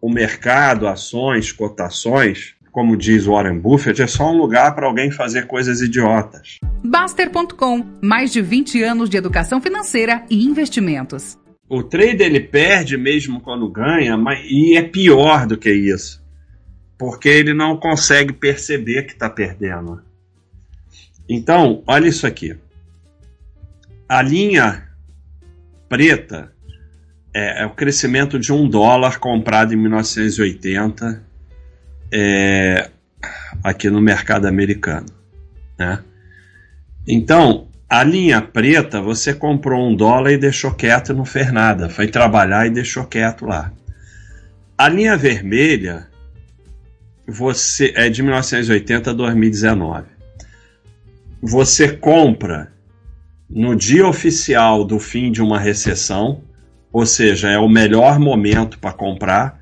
o mercado, ações, cotações, como diz Warren Buffett, é só um lugar para alguém fazer coisas idiotas. Baster.com mais de 20 anos de educação financeira e investimentos. O trader ele perde mesmo quando ganha, mas, e é pior do que isso. Porque ele não consegue perceber que está perdendo. Então, olha isso aqui. A linha preta é, é o crescimento de um dólar comprado em 1980 é, aqui no mercado americano. Né? Então, a linha preta, você comprou um dólar e deixou quieto e não fez nada. Foi trabalhar e deixou quieto lá. A linha vermelha você é de 1980 a 2019. Você compra no dia oficial do fim de uma recessão, ou seja, é o melhor momento para comprar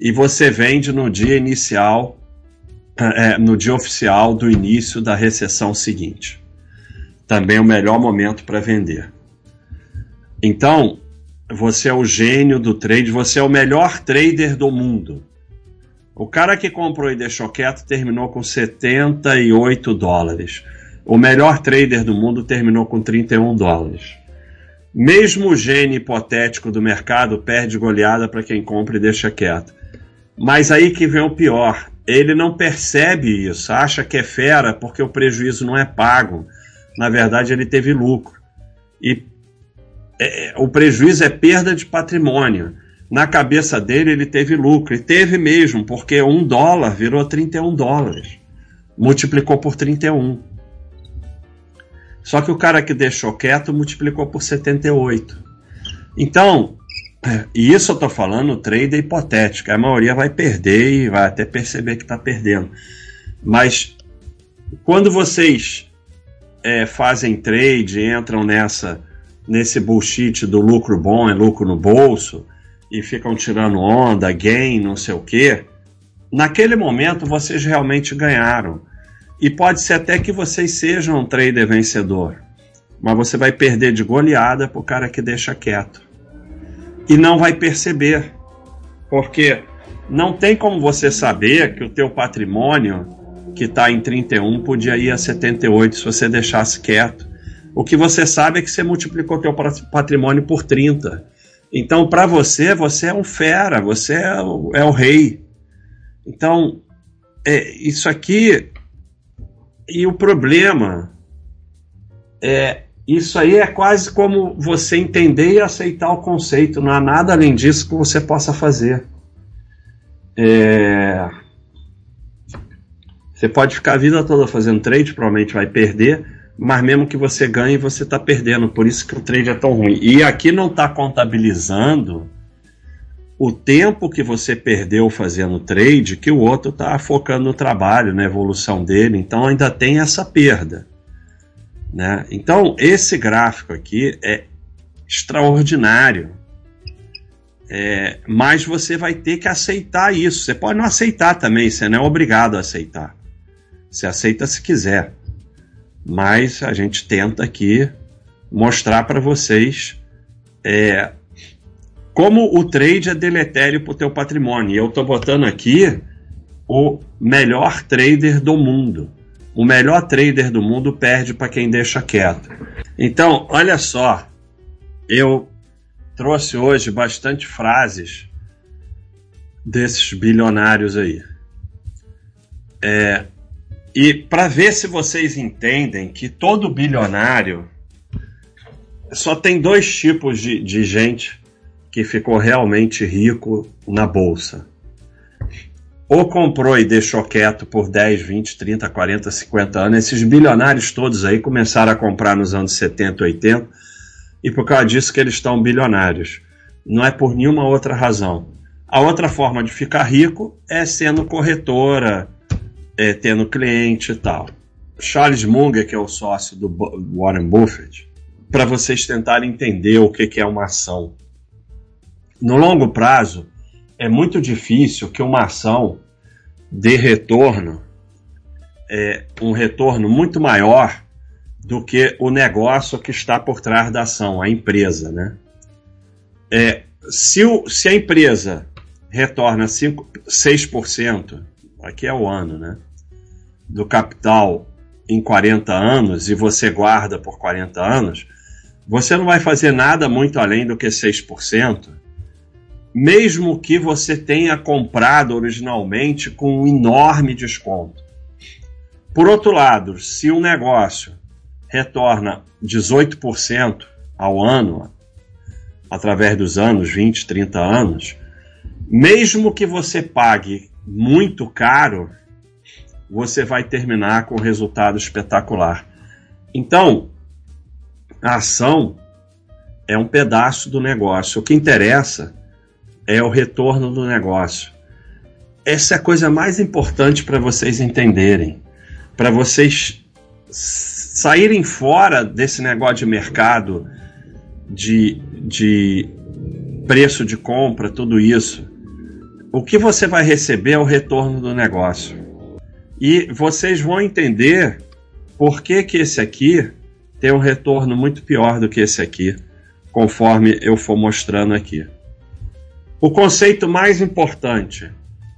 e você vende no dia inicial, é, no dia oficial do início da recessão seguinte. Também é o melhor momento para vender. Então, você é o gênio do trade, você é o melhor trader do mundo. O cara que comprou e deixou quieto terminou com 78 dólares. O melhor trader do mundo terminou com 31 dólares. Mesmo o gênio hipotético do mercado perde goleada para quem compra e deixa quieto. Mas aí que vem o pior. Ele não percebe isso, acha que é fera porque o prejuízo não é pago. Na verdade, ele teve lucro. E é, o prejuízo é perda de patrimônio. Na cabeça dele, ele teve lucro. E teve mesmo, porque um dólar virou 31 dólares. Multiplicou por 31. Só que o cara que deixou quieto multiplicou por 78. Então, e isso eu estou falando trader hipotético. A maioria vai perder e vai até perceber que está perdendo. Mas quando vocês é, fazem trade, entram nessa nesse bullshit do lucro bom é lucro no bolso e ficam tirando onda, gain, não sei o que, naquele momento vocês realmente ganharam. E pode ser até que vocês sejam um trader vencedor, mas você vai perder de goleada para o cara que deixa quieto e não vai perceber, porque não tem como você saber que o teu patrimônio que está em 31 podia ir a 78 se você deixasse quieto. O que você sabe é que você multiplicou teu patrimônio por 30. Então, para você, você é um fera, você é o, é o rei. Então, é, isso aqui. E o problema é isso aí é quase como você entender e aceitar o conceito. Não há nada além disso que você possa fazer. É... Você pode ficar a vida toda fazendo trade, provavelmente vai perder, mas mesmo que você ganhe, você está perdendo. Por isso que o trade é tão ruim. E aqui não está contabilizando o tempo que você perdeu fazendo trade, que o outro está focando no trabalho, na evolução dele. Então ainda tem essa perda. Né? Então, esse gráfico aqui é extraordinário. É, mas você vai ter que aceitar isso. Você pode não aceitar também, você não é obrigado a aceitar. Você aceita se quiser. Mas a gente tenta aqui mostrar para vocês é, como o trade é deletério para o teu patrimônio. E eu estou botando aqui o melhor trader do mundo o melhor trader do mundo perde para quem deixa quieto. Então, olha só, eu trouxe hoje bastante frases desses bilionários aí. É, e para ver se vocês entendem que todo bilionário só tem dois tipos de, de gente que ficou realmente rico na bolsa ou comprou e deixou quieto por 10, 20, 30, 40, 50 anos. Esses bilionários todos aí começaram a comprar nos anos 70, 80 e por causa disso que eles estão bilionários. Não é por nenhuma outra razão. A outra forma de ficar rico é sendo corretora, é, tendo cliente e tal. Charles Munger, que é o sócio do Warren Buffett, para vocês tentarem entender o que é uma ação. No longo prazo, é muito difícil que uma ação dê retorno, é, um retorno muito maior do que o negócio que está por trás da ação, a empresa. Né? É, se, o, se a empresa retorna 5, 6%, aqui é o ano, né? Do capital em 40 anos e você guarda por 40 anos, você não vai fazer nada muito além do que 6%, mesmo que você tenha comprado originalmente com um enorme desconto. Por outro lado, se um negócio retorna 18% ao ano, através dos anos, 20, 30 anos, mesmo que você pague muito caro, você vai terminar com um resultado espetacular. Então, a ação é um pedaço do negócio. O que interessa é o retorno do negócio. Essa é a coisa mais importante para vocês entenderem, para vocês saírem fora desse negócio de mercado, de, de preço de compra, tudo isso. O que você vai receber é o retorno do negócio. E vocês vão entender por que, que esse aqui tem um retorno muito pior do que esse aqui, conforme eu for mostrando aqui. O conceito mais importante: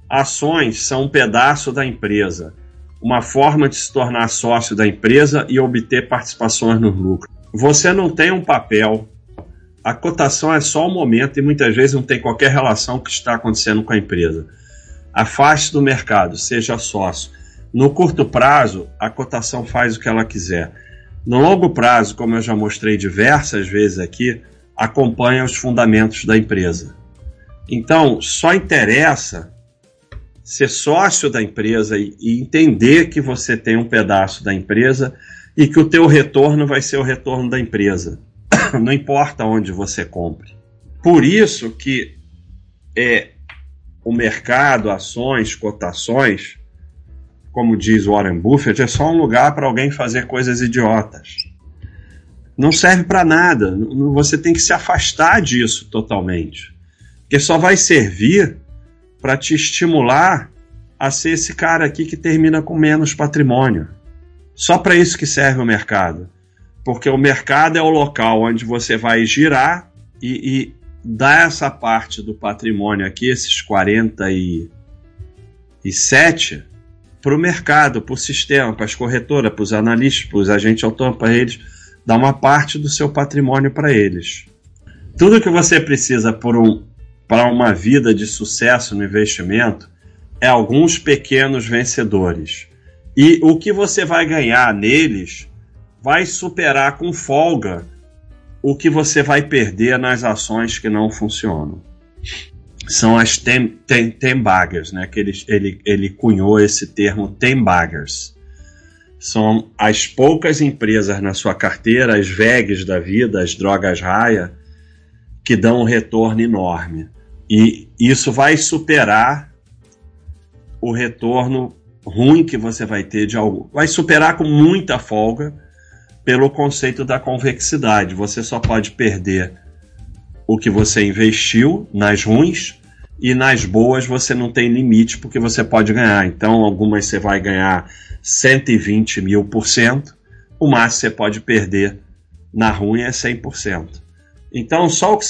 ações são um pedaço da empresa, uma forma de se tornar sócio da empresa e obter participações no lucro. Você não tem um papel, a cotação é só o momento e muitas vezes não tem qualquer relação com o que está acontecendo com a empresa. Afaste do mercado, seja sócio. No curto prazo, a cotação faz o que ela quiser. No longo prazo, como eu já mostrei diversas vezes aqui, acompanha os fundamentos da empresa. Então, só interessa ser sócio da empresa e, entender que você tem um pedaço da empresa e que o teu retorno vai ser o retorno da empresa. Não importa onde você compre. Por isso que é o mercado, ações, cotações, como diz Warren Buffett, é só um lugar para alguém fazer coisas idiotas. Não serve para nada. Você tem que se afastar disso totalmente. Porque só vai servir para te estimular a ser esse cara aqui que termina com menos patrimônio. Só para isso que serve o mercado. Porque o mercado é o local onde você vai girar e, e dar essa parte do patrimônio aqui, esses 47, para o mercado, para o sistema, para as corretoras, para os analistas, para os agentes autônomos, para eles, dar uma parte do seu patrimônio para eles. Tudo que você precisa para um, uma vida de sucesso no investimento é alguns pequenos vencedores. E o que você vai ganhar neles vai superar com folga o que você vai perder nas ações que não funcionam são as tem, tem, tem baggers, né? Que ele, ele, ele cunhou esse termo tem baggers. São as poucas empresas na sua carteira, as VEGs da vida, as drogas raia, que dão um retorno enorme. E isso vai superar o retorno ruim que você vai ter de algo. Vai superar com muita folga pelo conceito da convexidade. Você só pode perder o que você investiu nas ruins e nas boas você não tem limite porque você pode ganhar. Então, algumas você vai ganhar 120 mil por cento, o máximo você pode perder na ruim é 100%. Então, só o que